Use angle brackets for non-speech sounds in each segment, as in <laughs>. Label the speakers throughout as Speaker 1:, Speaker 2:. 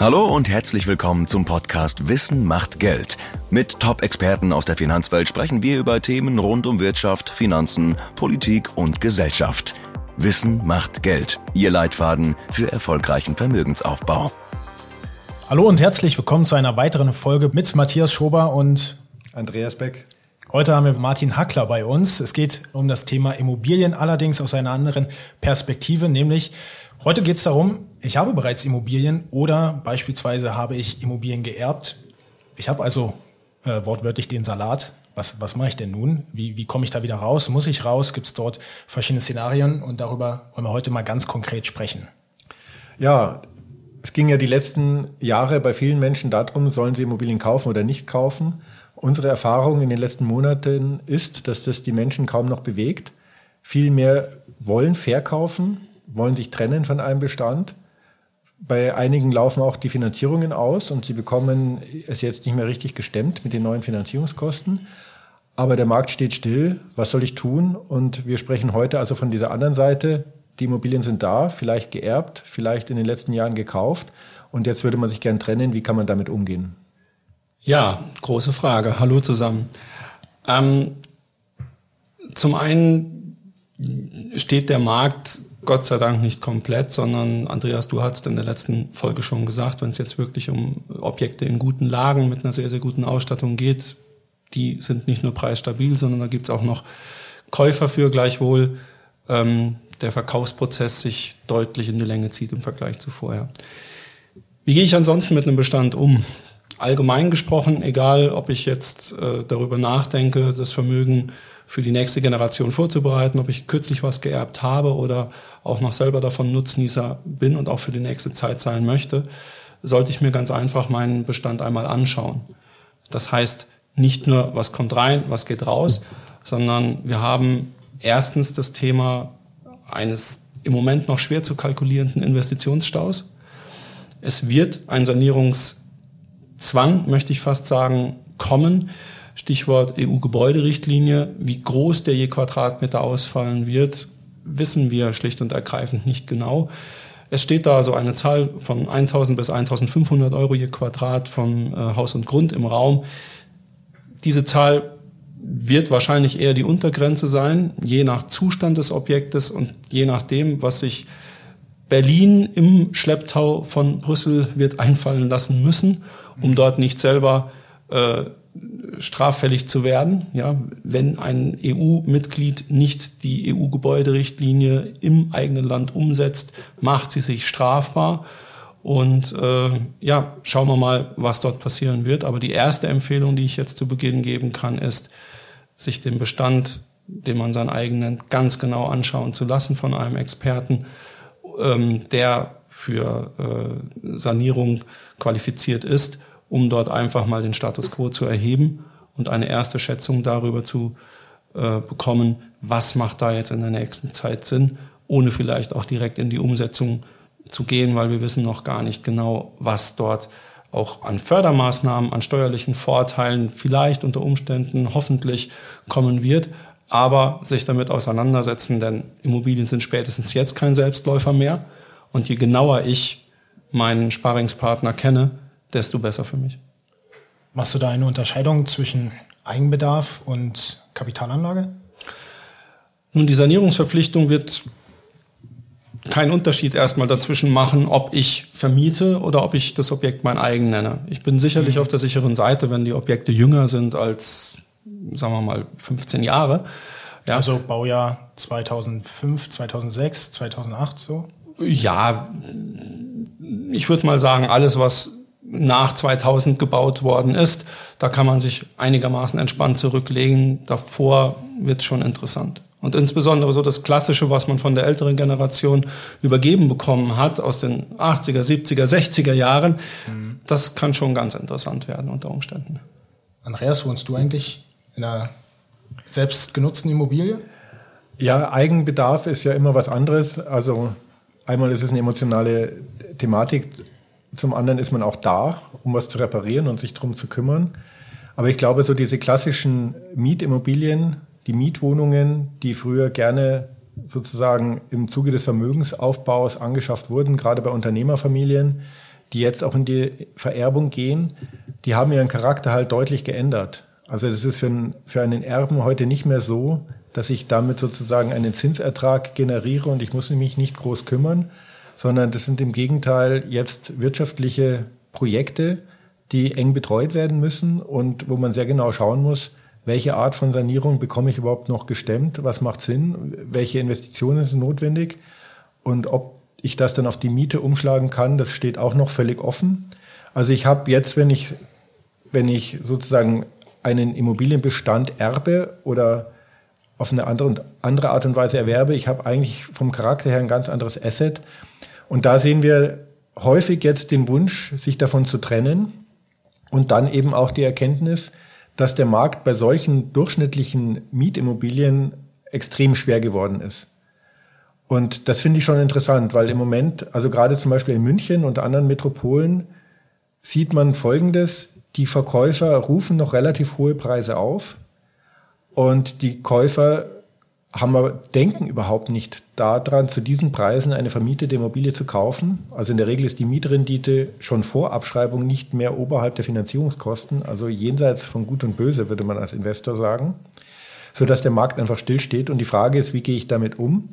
Speaker 1: Hallo und herzlich willkommen zum Podcast Wissen macht Geld. Mit Top-Experten aus der Finanzwelt sprechen wir über Themen rund um Wirtschaft, Finanzen, Politik und Gesellschaft. Wissen macht Geld. Ihr Leitfaden für erfolgreichen Vermögensaufbau.
Speaker 2: Hallo und herzlich willkommen zu einer weiteren Folge mit Matthias Schober und
Speaker 3: Andreas Beck.
Speaker 2: Heute haben wir Martin Hackler bei uns. Es geht um das Thema Immobilien, allerdings aus einer anderen Perspektive, nämlich Heute geht es darum, ich habe bereits Immobilien oder beispielsweise habe ich Immobilien geerbt. Ich habe also äh, wortwörtlich den Salat. Was, was mache ich denn nun? Wie, wie komme ich da wieder raus? Muss ich raus? Gibt es dort verschiedene Szenarien? Und darüber wollen wir heute mal ganz konkret sprechen.
Speaker 3: Ja, es ging ja die letzten Jahre bei vielen Menschen darum, sollen sie Immobilien kaufen oder nicht kaufen. Unsere Erfahrung in den letzten Monaten ist, dass das die Menschen kaum noch bewegt. Vielmehr wollen verkaufen, wollen sich trennen von einem Bestand. Bei einigen laufen auch die Finanzierungen aus und sie bekommen es jetzt nicht mehr richtig gestemmt mit den neuen Finanzierungskosten. Aber der Markt steht still. Was soll ich tun? Und wir sprechen heute also von dieser anderen Seite. Die Immobilien sind da, vielleicht geerbt, vielleicht in den letzten Jahren gekauft. Und jetzt würde man sich gern trennen. Wie kann man damit umgehen?
Speaker 4: Ja, große Frage. Hallo zusammen. Ähm, zum einen steht der Markt Gott sei Dank nicht komplett, sondern Andreas, du hast in der letzten Folge schon gesagt, wenn es jetzt wirklich um Objekte in guten Lagen mit einer sehr, sehr guten Ausstattung geht, die sind nicht nur preisstabil, sondern da gibt es auch noch Käufer für gleichwohl ähm, der Verkaufsprozess sich deutlich in die Länge zieht im Vergleich zu vorher. Wie gehe ich ansonsten mit einem Bestand um? Allgemein gesprochen, egal ob ich jetzt äh, darüber nachdenke, das Vermögen für die nächste Generation vorzubereiten, ob ich kürzlich was geerbt habe oder auch noch selber davon Nutznießer bin und auch für die nächste Zeit sein möchte, sollte ich mir ganz einfach meinen Bestand einmal anschauen. Das heißt, nicht nur, was kommt rein, was geht raus, sondern wir haben erstens das Thema eines im Moment noch schwer zu kalkulierenden Investitionsstaus. Es wird ein Sanierungszwang, möchte ich fast sagen, kommen. Stichwort EU-Gebäuderichtlinie. Wie groß der je Quadratmeter ausfallen wird, wissen wir schlicht und ergreifend nicht genau. Es steht da so eine Zahl von 1000 bis 1500 Euro je Quadrat von äh, Haus und Grund im Raum. Diese Zahl wird wahrscheinlich eher die Untergrenze sein, je nach Zustand des Objektes und je nachdem, was sich Berlin im Schlepptau von Brüssel wird einfallen lassen müssen, um dort nicht selber äh, straffällig zu werden, ja, wenn ein EU-Mitglied nicht die EU-Gebäuderichtlinie im eigenen Land umsetzt, macht sie sich strafbar. Und äh, ja, schauen wir mal, was dort passieren wird. Aber die erste Empfehlung, die ich jetzt zu Beginn geben kann, ist, sich den Bestand, den man sein eigen nennt, ganz genau anschauen zu lassen von einem Experten, ähm, der für äh, Sanierung qualifiziert ist um dort einfach mal den Status quo zu erheben und eine erste Schätzung darüber zu äh, bekommen, was macht da jetzt in der nächsten Zeit Sinn, ohne vielleicht auch direkt in die Umsetzung zu gehen, weil wir wissen noch gar nicht genau, was dort auch an Fördermaßnahmen, an steuerlichen Vorteilen vielleicht unter Umständen hoffentlich kommen wird, aber sich damit auseinandersetzen, denn Immobilien sind spätestens jetzt kein Selbstläufer mehr. Und je genauer ich meinen Sparingspartner kenne, desto besser für mich.
Speaker 2: Machst du da eine Unterscheidung zwischen Eigenbedarf und Kapitalanlage?
Speaker 4: Nun, die Sanierungsverpflichtung wird keinen Unterschied erstmal dazwischen machen, ob ich vermiete oder ob ich das Objekt mein eigen nenne. Ich bin sicherlich mhm. auf der sicheren Seite, wenn die Objekte jünger sind als, sagen wir mal, 15 Jahre.
Speaker 2: Ja. Also Baujahr 2005, 2006, 2008 so?
Speaker 4: Ja, ich würde mal sagen, alles, was nach 2000 gebaut worden ist. Da kann man sich einigermaßen entspannt zurücklegen. Davor wird es schon interessant. Und insbesondere so das Klassische, was man von der älteren Generation übergeben bekommen hat, aus den 80er, 70er, 60er Jahren, mhm. das kann schon ganz interessant werden unter Umständen.
Speaker 2: Andreas, wohnst du eigentlich in einer selbstgenutzten Immobilie?
Speaker 3: Ja, Eigenbedarf ist ja immer was anderes. Also einmal ist es eine emotionale Thematik zum anderen ist man auch da, um was zu reparieren und sich darum zu kümmern. Aber ich glaube, so diese klassischen Mietimmobilien, die Mietwohnungen, die früher gerne sozusagen im Zuge des Vermögensaufbaus angeschafft wurden, gerade bei Unternehmerfamilien, die jetzt auch in die Vererbung gehen, die haben ihren Charakter halt deutlich geändert. Also das ist für einen, für einen Erben heute nicht mehr so, dass ich damit sozusagen einen Zinsertrag generiere und ich muss mich nicht groß kümmern, sondern das sind im Gegenteil jetzt wirtschaftliche Projekte, die eng betreut werden müssen und wo man sehr genau schauen muss, welche Art von Sanierung bekomme ich überhaupt noch gestemmt, was macht Sinn, welche Investitionen sind notwendig und ob ich das dann auf die Miete umschlagen kann, das steht auch noch völlig offen. Also ich habe jetzt, wenn ich, wenn ich sozusagen einen Immobilienbestand erbe oder auf eine andere, andere Art und Weise erwerbe, ich habe eigentlich vom Charakter her ein ganz anderes Asset. Und da sehen wir häufig jetzt den Wunsch, sich davon zu trennen und dann eben auch die Erkenntnis, dass der Markt bei solchen durchschnittlichen Mietimmobilien extrem schwer geworden ist. Und das finde ich schon interessant, weil im Moment, also gerade zum Beispiel in München und anderen Metropolen, sieht man Folgendes. Die Verkäufer rufen noch relativ hohe Preise auf und die Käufer haben wir, denken überhaupt nicht daran, zu diesen Preisen eine vermietete Immobilie zu kaufen. Also in der Regel ist die Mietrendite schon vor Abschreibung nicht mehr oberhalb der Finanzierungskosten, also jenseits von Gut und Böse, würde man als Investor sagen, sodass der Markt einfach stillsteht. Und die Frage ist, wie gehe ich damit um?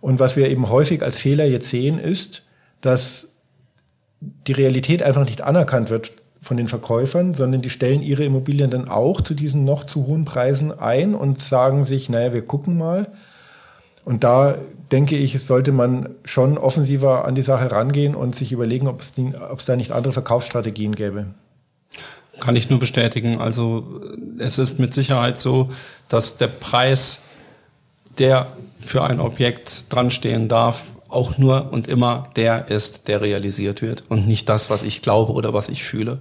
Speaker 3: Und was wir eben häufig als Fehler jetzt sehen, ist, dass die Realität einfach nicht anerkannt wird von den Verkäufern, sondern die stellen ihre Immobilien dann auch zu diesen noch zu hohen Preisen ein und sagen sich, naja, wir gucken mal. Und da denke ich, sollte man schon offensiver an die Sache rangehen und sich überlegen, ob es, ob es da nicht andere Verkaufsstrategien gäbe.
Speaker 4: Kann ich nur bestätigen. Also es ist mit Sicherheit so, dass der Preis, der für ein Objekt dranstehen darf, auch nur und immer der ist, der realisiert wird und nicht das, was ich glaube oder was ich fühle.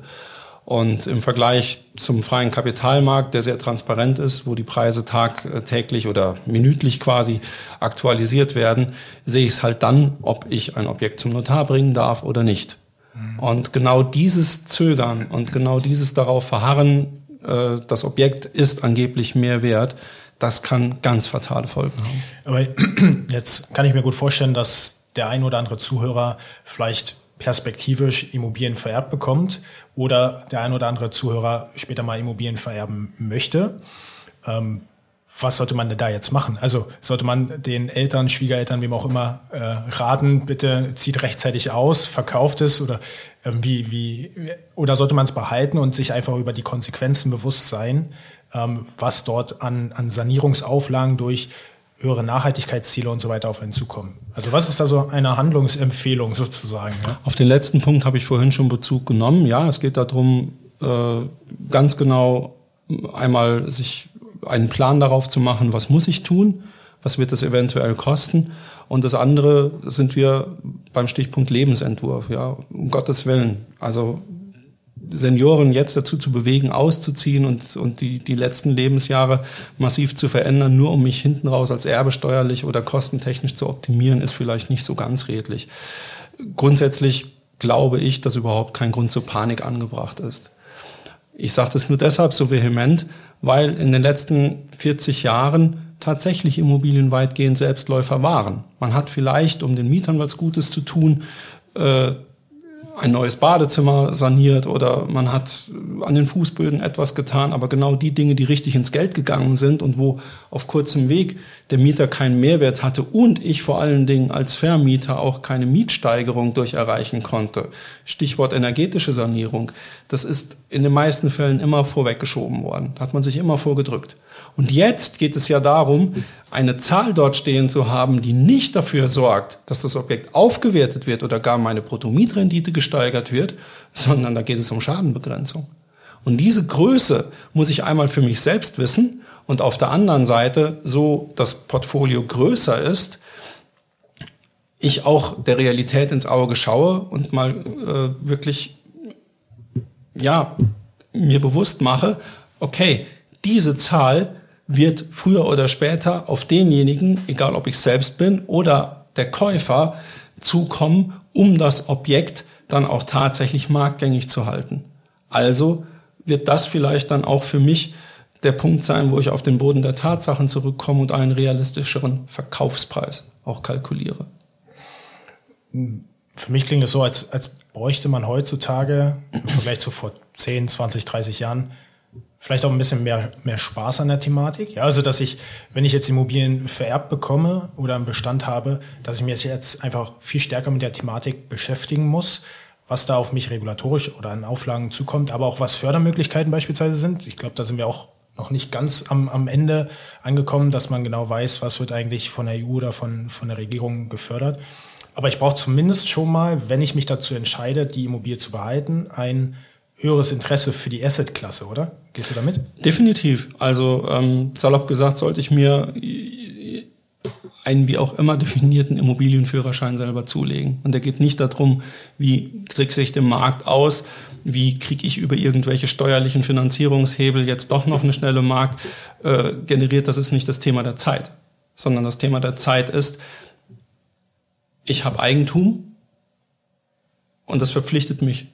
Speaker 4: Und im Vergleich zum freien Kapitalmarkt, der sehr transparent ist, wo die Preise tagtäglich oder minütlich quasi aktualisiert werden, sehe ich es halt dann, ob ich ein Objekt zum Notar bringen darf oder nicht. Mhm. Und genau dieses Zögern und genau dieses darauf verharren, äh, das Objekt ist angeblich mehr wert, das kann ganz fatale Folgen haben.
Speaker 2: Aber <clears throat> jetzt kann ich mir gut vorstellen, dass der ein oder andere Zuhörer vielleicht perspektivisch Immobilien vererbt bekommt oder der ein oder andere Zuhörer später mal Immobilien vererben möchte. Ähm, was sollte man denn da jetzt machen? Also sollte man den Eltern, Schwiegereltern, wem auch immer, äh, raten, bitte zieht rechtzeitig aus, verkauft es oder äh, wie, wie, oder sollte man es behalten und sich einfach über die Konsequenzen bewusst sein, was dort an, an Sanierungsauflagen durch höhere Nachhaltigkeitsziele und so weiter auf einen zukommen. Also was ist da so eine Handlungsempfehlung sozusagen? Ja?
Speaker 4: Auf den letzten Punkt habe ich vorhin schon Bezug genommen. Ja, es geht darum, äh, ganz genau einmal sich einen Plan darauf zu machen, was muss ich tun, was wird das eventuell kosten. Und das andere sind wir beim Stichpunkt Lebensentwurf, ja, um Gottes Willen. Also Senioren jetzt dazu zu bewegen, auszuziehen und, und die, die letzten Lebensjahre massiv zu verändern, nur um mich hinten raus als Erbe steuerlich oder kostentechnisch zu optimieren, ist vielleicht nicht so ganz redlich. Grundsätzlich glaube ich, dass überhaupt kein Grund zur Panik angebracht ist. Ich sage das nur deshalb so vehement, weil in den letzten 40 Jahren tatsächlich Immobilien weitgehend Selbstläufer waren. Man hat vielleicht, um den Mietern was Gutes zu tun, äh, ein neues Badezimmer saniert oder man hat an den Fußböden etwas getan, aber genau die Dinge, die richtig ins Geld gegangen sind und wo auf kurzem Weg der Mieter keinen Mehrwert hatte und ich vor allen Dingen als Vermieter auch keine Mietsteigerung durch erreichen konnte. Stichwort energetische Sanierung. Das ist in den meisten Fällen immer vorweggeschoben worden. Da hat man sich immer vorgedrückt. Und jetzt geht es ja darum, eine Zahl dort stehen zu haben, die nicht dafür sorgt, dass das Objekt aufgewertet wird oder gar meine Bruttomietrendite gesteigert wird, sondern da geht es um Schadenbegrenzung. Und diese Größe muss ich einmal für mich selbst wissen und auf der anderen Seite, so das Portfolio größer ist, ich auch der Realität ins Auge schaue und mal äh, wirklich, ja, mir bewusst mache, okay, diese Zahl wird früher oder später auf denjenigen, egal ob ich selbst bin oder der Käufer, zukommen, um das Objekt dann auch tatsächlich marktgängig zu halten. Also wird das vielleicht dann auch für mich der Punkt sein, wo ich auf den Boden der Tatsachen zurückkomme und einen realistischeren Verkaufspreis auch kalkuliere.
Speaker 2: Für mich klingt es so, als, als bräuchte man heutzutage im Vergleich zu vor 10, 20, 30 Jahren vielleicht auch ein bisschen mehr, mehr Spaß an der Thematik. Ja, also, dass ich, wenn ich jetzt Immobilien vererbt bekomme oder einen Bestand habe, dass ich mich jetzt einfach viel stärker mit der Thematik beschäftigen muss, was da auf mich regulatorisch oder an Auflagen zukommt, aber auch was Fördermöglichkeiten beispielsweise sind. Ich glaube, da sind wir auch noch nicht ganz am, am Ende angekommen, dass man genau weiß, was wird eigentlich von der EU oder von, von der Regierung gefördert. Aber ich brauche zumindest schon mal, wenn ich mich dazu entscheide, die Immobilie zu behalten, ein höheres Interesse für die Asset-Klasse, oder? Gehst du damit?
Speaker 4: Definitiv. Also ähm, salopp gesagt, sollte ich mir einen wie auch immer definierten Immobilienführerschein selber zulegen. Und der geht nicht darum, wie trickse ich den Markt aus, wie kriege ich über irgendwelche steuerlichen Finanzierungshebel jetzt doch noch eine schnelle Markt äh, generiert. Das ist nicht das Thema der Zeit, sondern das Thema der Zeit ist, ich habe Eigentum und das verpflichtet mich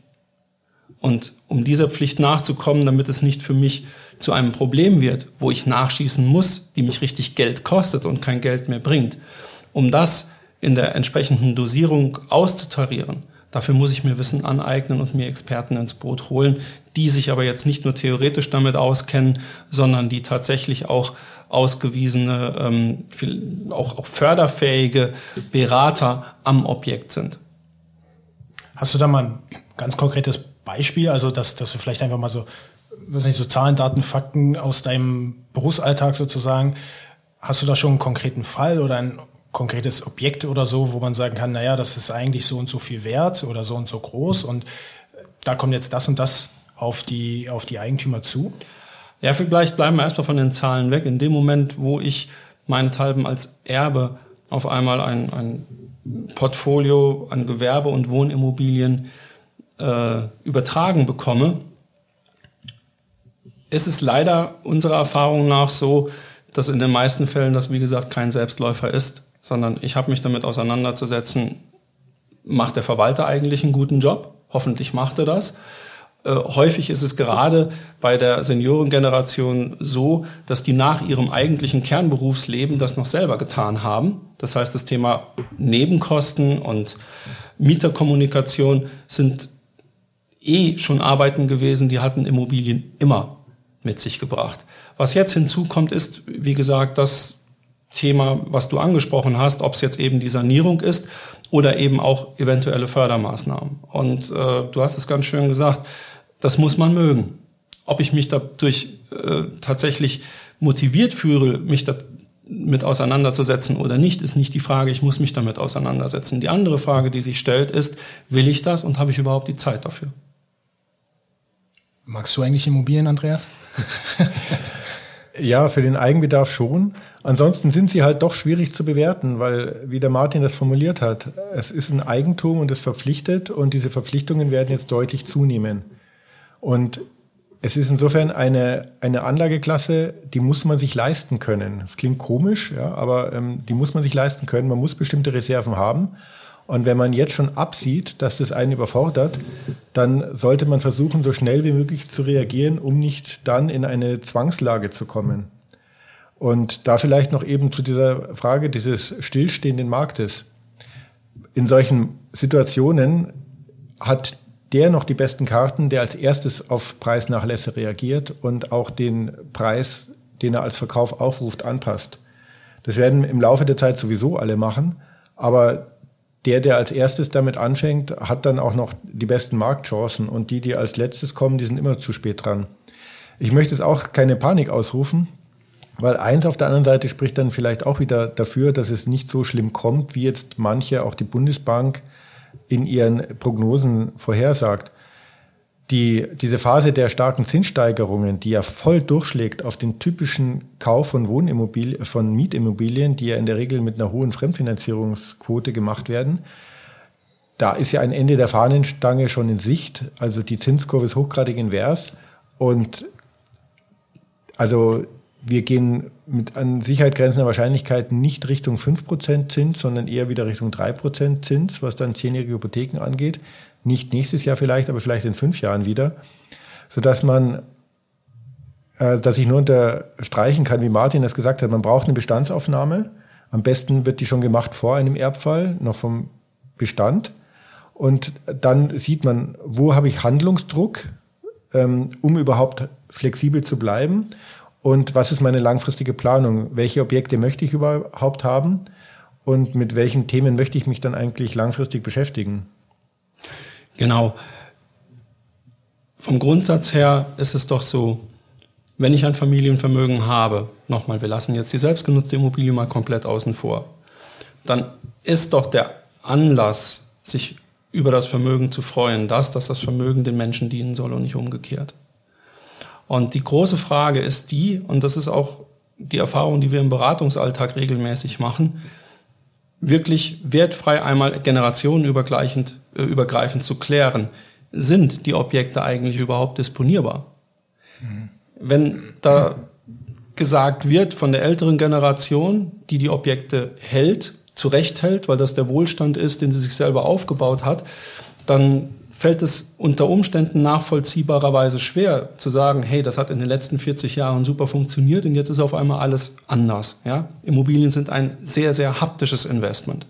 Speaker 4: und um dieser Pflicht nachzukommen, damit es nicht für mich zu einem Problem wird, wo ich nachschießen muss, die mich richtig Geld kostet und kein Geld mehr bringt, um das in der entsprechenden Dosierung auszutarieren, dafür muss ich mir Wissen aneignen und mir Experten ins Boot holen, die sich aber jetzt nicht nur theoretisch damit auskennen, sondern die tatsächlich auch ausgewiesene, ähm, auch, auch förderfähige Berater am Objekt sind.
Speaker 2: Hast du da mal ein ganz konkretes Beispiel, also dass, dass du vielleicht einfach mal so, weiß nicht, so Zahlen, Daten, Fakten aus deinem Berufsalltag sozusagen, hast du da schon einen konkreten Fall oder ein konkretes Objekt oder so, wo man sagen kann, naja, das ist eigentlich so und so viel wert oder so und so groß und da kommt jetzt das und das auf die, auf die Eigentümer zu?
Speaker 4: Ja, vielleicht bleiben wir erstmal von den Zahlen weg. In dem Moment, wo ich meinethalben als Erbe auf einmal ein, ein Portfolio an Gewerbe- und Wohnimmobilien äh, übertragen bekomme, ist es leider unserer Erfahrung nach so, dass in den meisten Fällen das, wie gesagt, kein Selbstläufer ist, sondern ich habe mich damit auseinanderzusetzen, macht der Verwalter eigentlich einen guten Job? Hoffentlich macht er das. Äh, häufig ist es gerade bei der Seniorengeneration so, dass die nach ihrem eigentlichen Kernberufsleben das noch selber getan haben. Das heißt, das Thema Nebenkosten und Mieterkommunikation sind eh schon Arbeiten gewesen, die hatten Immobilien immer mit sich gebracht. Was jetzt hinzukommt, ist, wie gesagt, das Thema, was du angesprochen hast, ob es jetzt eben die Sanierung ist oder eben auch eventuelle Fördermaßnahmen. Und äh, du hast es ganz schön gesagt, das muss man mögen. Ob ich mich dadurch äh, tatsächlich motiviert fühle, mich damit auseinanderzusetzen oder nicht, ist nicht die Frage, ich muss mich damit auseinandersetzen. Die andere Frage, die sich stellt, ist, will ich das und habe ich überhaupt die Zeit dafür?
Speaker 2: Magst du eigentlich Immobilien, Andreas? <laughs>
Speaker 3: ja, für den Eigenbedarf schon. Ansonsten sind sie halt doch schwierig zu bewerten, weil, wie der Martin das formuliert hat, es ist ein Eigentum und es verpflichtet und diese Verpflichtungen werden jetzt deutlich zunehmen. Und es ist insofern eine, eine Anlageklasse, die muss man sich leisten können. Das klingt komisch, ja, aber ähm, die muss man sich leisten können. Man muss bestimmte Reserven haben. Und wenn man jetzt schon absieht, dass das einen überfordert, dann sollte man versuchen, so schnell wie möglich zu reagieren, um nicht dann in eine Zwangslage zu kommen. Und da vielleicht noch eben zu dieser Frage dieses stillstehenden Marktes. In solchen Situationen hat der noch die besten Karten, der als erstes auf Preisnachlässe reagiert und auch den Preis, den er als Verkauf aufruft, anpasst. Das werden im Laufe der Zeit sowieso alle machen, aber der, der als erstes damit anfängt, hat dann auch noch die besten Marktchancen und die, die als letztes kommen, die sind immer zu spät dran. Ich möchte jetzt auch keine Panik ausrufen, weil eins auf der anderen Seite spricht dann vielleicht auch wieder dafür, dass es nicht so schlimm kommt, wie jetzt manche, auch die Bundesbank, in ihren Prognosen vorhersagt die, diese Phase der starken Zinssteigerungen, die ja voll durchschlägt auf den typischen Kauf von Wohnimmobilien, von Mietimmobilien, die ja in der Regel mit einer hohen Fremdfinanzierungsquote gemacht werden, da ist ja ein Ende der Fahnenstange schon in Sicht. Also die Zinskurve ist hochgradig invers und also wir gehen mit an Sicherheit grenzender Wahrscheinlichkeit nicht Richtung 5% Zins, sondern eher wieder Richtung 3% Zins, was dann zehnjährige Hypotheken angeht nicht nächstes Jahr vielleicht, aber vielleicht in fünf Jahren wieder, sodass man, äh, dass ich nur unterstreichen kann, wie Martin das gesagt hat, man braucht eine Bestandsaufnahme. Am besten wird die schon gemacht vor einem Erbfall, noch vom Bestand. Und dann sieht man, wo habe ich Handlungsdruck, ähm, um überhaupt flexibel zu bleiben. Und was ist meine langfristige Planung? Welche Objekte möchte ich überhaupt haben? Und mit welchen Themen möchte ich mich dann eigentlich langfristig beschäftigen?
Speaker 4: Genau. Vom Grundsatz her ist es doch so, wenn ich ein Familienvermögen habe, nochmal, wir lassen jetzt die selbstgenutzte Immobilie mal komplett außen vor, dann ist doch der Anlass, sich über das Vermögen zu freuen, das, dass das Vermögen den Menschen dienen soll und nicht umgekehrt. Und die große Frage ist die, und das ist auch die Erfahrung, die wir im Beratungsalltag regelmäßig machen, wirklich wertfrei einmal generationenübergreifend äh, übergreifend zu klären, sind die Objekte eigentlich überhaupt disponierbar? Mhm. Wenn da gesagt wird von der älteren Generation, die die Objekte hält, zurechthält, weil das der Wohlstand ist, den sie sich selber aufgebaut hat, dann fällt es unter Umständen nachvollziehbarerweise schwer zu sagen, hey, das hat in den letzten 40 Jahren super funktioniert und jetzt ist auf einmal alles anders. Ja? Immobilien sind ein sehr, sehr haptisches Investment.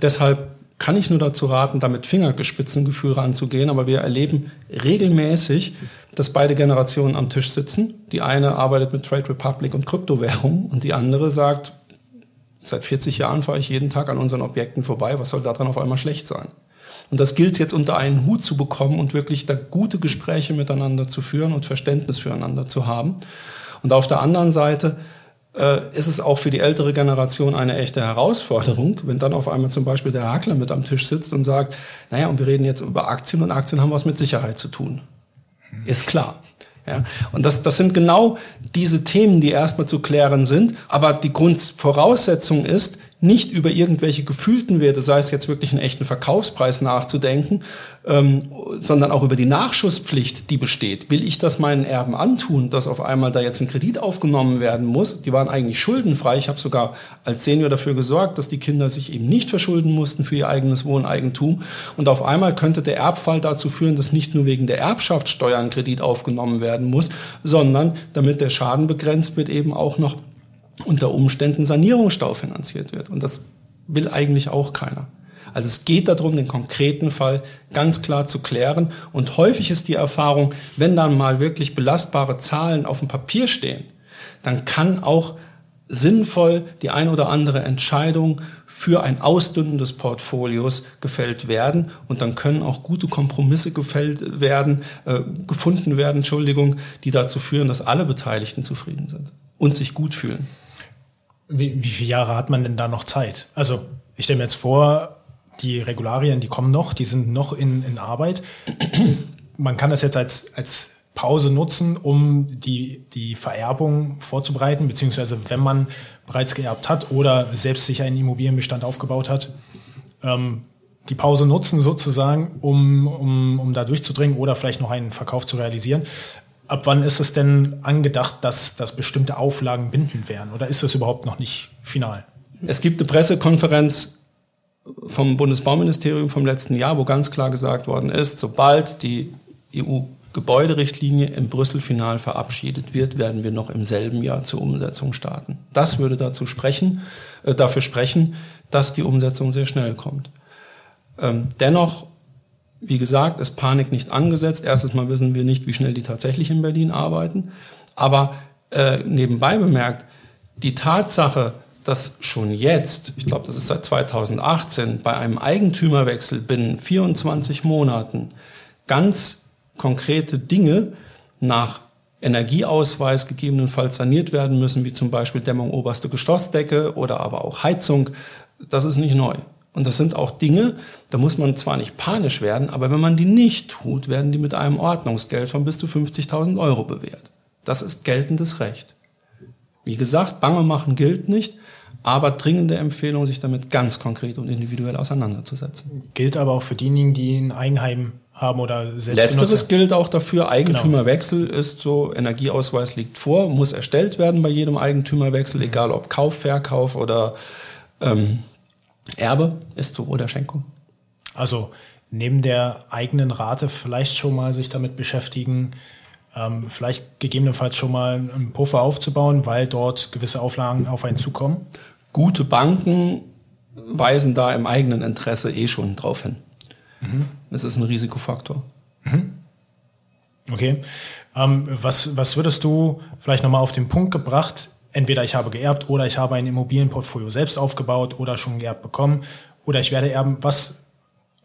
Speaker 4: Deshalb kann ich nur dazu raten, da mit Fingergespitzengefühl ranzugehen, aber wir erleben regelmäßig, dass beide Generationen am Tisch sitzen. Die eine arbeitet mit Trade Republic und Kryptowährung und die andere sagt, seit 40 Jahren fahre ich jeden Tag an unseren Objekten vorbei, was soll daran auf einmal schlecht sein? Und das gilt jetzt unter einen Hut zu bekommen und wirklich da gute Gespräche miteinander zu führen und Verständnis füreinander zu haben. Und auf der anderen Seite äh, ist es auch für die ältere Generation eine echte Herausforderung, wenn dann auf einmal zum Beispiel der Hakler mit am Tisch sitzt und sagt, naja, und wir reden jetzt über Aktien und Aktien haben was mit Sicherheit zu tun. Ist klar. Ja, und das, das sind genau diese Themen, die erstmal zu klären sind. Aber die Grundvoraussetzung ist, nicht über irgendwelche gefühlten Werte, sei es jetzt wirklich einen echten Verkaufspreis nachzudenken, ähm, sondern auch über die Nachschusspflicht, die besteht. Will ich das meinen Erben antun, dass auf einmal da jetzt ein Kredit aufgenommen werden muss? Die waren eigentlich schuldenfrei. Ich habe sogar als Senior dafür gesorgt, dass die Kinder sich eben nicht verschulden mussten für ihr eigenes Wohneigentum. Und auf einmal könnte der Erbfall dazu führen, dass nicht nur wegen der Erbschaftssteuer ein Kredit aufgenommen werden muss, sondern damit der Schaden begrenzt wird, eben auch noch unter Umständen Sanierungsstau finanziert wird. Und das will eigentlich auch keiner. Also es geht darum, den konkreten Fall ganz klar zu klären. Und häufig ist die Erfahrung, wenn dann mal wirklich belastbare Zahlen auf dem Papier stehen, dann kann auch sinnvoll die ein oder andere Entscheidung für ein Ausdünnen des Portfolios gefällt werden und dann können auch gute Kompromisse gefällt werden, äh, gefunden werden, Entschuldigung, die dazu führen, dass alle Beteiligten zufrieden sind und sich gut fühlen.
Speaker 2: Wie, wie viele Jahre hat man denn da noch Zeit? Also ich stelle mir jetzt vor, die Regularien, die kommen noch, die sind noch in, in Arbeit. Man kann das jetzt als, als Pause nutzen, um die, die Vererbung vorzubereiten, beziehungsweise wenn man bereits geerbt hat oder selbst sich einen Immobilienbestand aufgebaut hat, ähm, die Pause nutzen sozusagen, um, um, um da durchzudringen oder vielleicht noch einen Verkauf zu realisieren. Ab wann ist es denn angedacht, dass, dass bestimmte Auflagen bindend werden? Oder ist das überhaupt noch nicht final?
Speaker 4: Es gibt eine Pressekonferenz vom Bundesbauministerium vom letzten Jahr, wo ganz klar gesagt worden ist, sobald die EU-Gebäuderichtlinie in Brüssel final verabschiedet wird, werden wir noch im selben Jahr zur Umsetzung starten. Das würde dazu sprechen, äh, dafür sprechen, dass die Umsetzung sehr schnell kommt. Ähm, dennoch wie gesagt, ist Panik nicht angesetzt. Erstens mal wissen wir nicht, wie schnell die tatsächlich in Berlin arbeiten. Aber äh, nebenbei bemerkt, die Tatsache, dass schon jetzt, ich glaube, das ist seit 2018, bei einem Eigentümerwechsel binnen 24 Monaten ganz konkrete Dinge nach Energieausweis gegebenenfalls saniert werden müssen, wie zum Beispiel Dämmung oberste Geschossdecke oder aber auch Heizung, das ist nicht neu. Und das sind auch Dinge, da muss man zwar nicht panisch werden, aber wenn man die nicht tut, werden die mit einem Ordnungsgeld von bis zu 50.000 Euro bewährt. Das ist geltendes Recht. Wie gesagt, Bange machen gilt nicht, aber dringende Empfehlung, sich damit ganz konkret und individuell auseinanderzusetzen.
Speaker 2: Gilt aber auch für diejenigen, die ein Eigenheim haben oder
Speaker 4: selbst Letzteres gilt auch dafür. Eigentümerwechsel genau. ist so, Energieausweis liegt vor, muss erstellt werden bei jedem Eigentümerwechsel, mhm. egal ob Kauf, Verkauf oder ähm, Erbe ist so oder Schenkung.
Speaker 2: Also neben der eigenen Rate vielleicht schon mal sich damit beschäftigen, ähm, vielleicht gegebenenfalls schon mal einen Puffer aufzubauen, weil dort gewisse Auflagen auf einen zukommen?
Speaker 4: Gute Banken weisen da im eigenen Interesse eh schon drauf hin. Mhm. Es ist ein Risikofaktor.
Speaker 2: Mhm. Okay. Ähm, was, was würdest du vielleicht nochmal auf den Punkt gebracht? Entweder ich habe geerbt oder ich habe ein Immobilienportfolio selbst aufgebaut oder schon geerbt bekommen oder ich werde erben. Was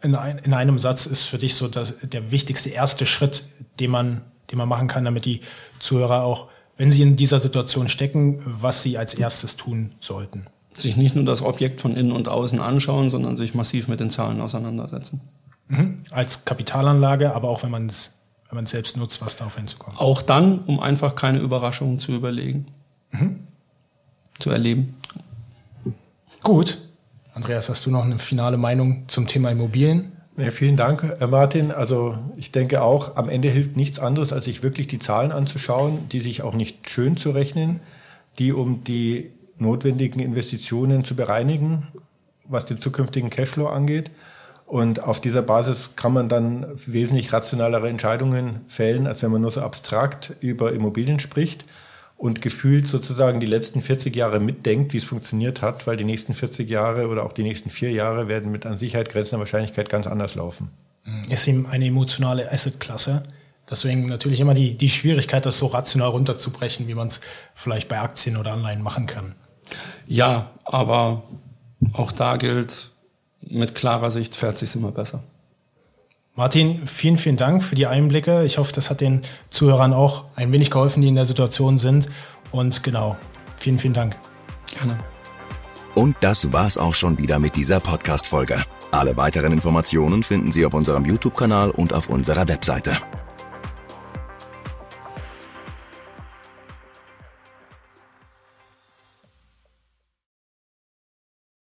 Speaker 2: in, ein, in einem Satz ist für dich so das, der wichtigste erste Schritt, den man, den man machen kann, damit die Zuhörer auch, wenn sie in dieser Situation stecken, was sie als erstes tun sollten?
Speaker 4: Sich nicht nur das Objekt von innen und außen anschauen, sondern sich massiv mit den Zahlen auseinandersetzen.
Speaker 2: Mhm. Als Kapitalanlage, aber auch wenn man es wenn man selbst nutzt, was darauf hinzukommen.
Speaker 4: Auch dann, um einfach keine Überraschungen zu überlegen, mhm. zu erleben.
Speaker 2: Gut. Andreas, hast du noch eine finale Meinung zum Thema Immobilien?
Speaker 3: Ja, vielen Dank, Martin. Also ich denke auch, am Ende hilft nichts anderes, als sich wirklich die Zahlen anzuschauen, die sich auch nicht schön zu rechnen, die um die notwendigen Investitionen zu bereinigen, was den zukünftigen Cashflow angeht. Und auf dieser Basis kann man dann wesentlich rationalere Entscheidungen fällen, als wenn man nur so abstrakt über Immobilien spricht und gefühlt sozusagen die letzten 40 Jahre mitdenkt, wie es funktioniert hat, weil die nächsten 40 Jahre oder auch die nächsten vier Jahre werden mit an Sicherheit grenzender Wahrscheinlichkeit ganz anders laufen.
Speaker 2: Ist eben eine emotionale Assetklasse. Deswegen natürlich immer die, die Schwierigkeit, das so rational runterzubrechen, wie man es vielleicht bei Aktien oder Anleihen machen kann.
Speaker 4: Ja, aber auch da gilt, mit klarer Sicht fährt sich immer besser.
Speaker 2: Martin, vielen, vielen Dank für die Einblicke. Ich hoffe, das hat den Zuhörern auch ein wenig geholfen, die in der Situation sind. Und genau, vielen, vielen Dank.
Speaker 1: Gerne. Und das war's auch schon wieder mit dieser Podcast-Folge. Alle weiteren Informationen finden Sie auf unserem YouTube-Kanal und auf unserer Webseite.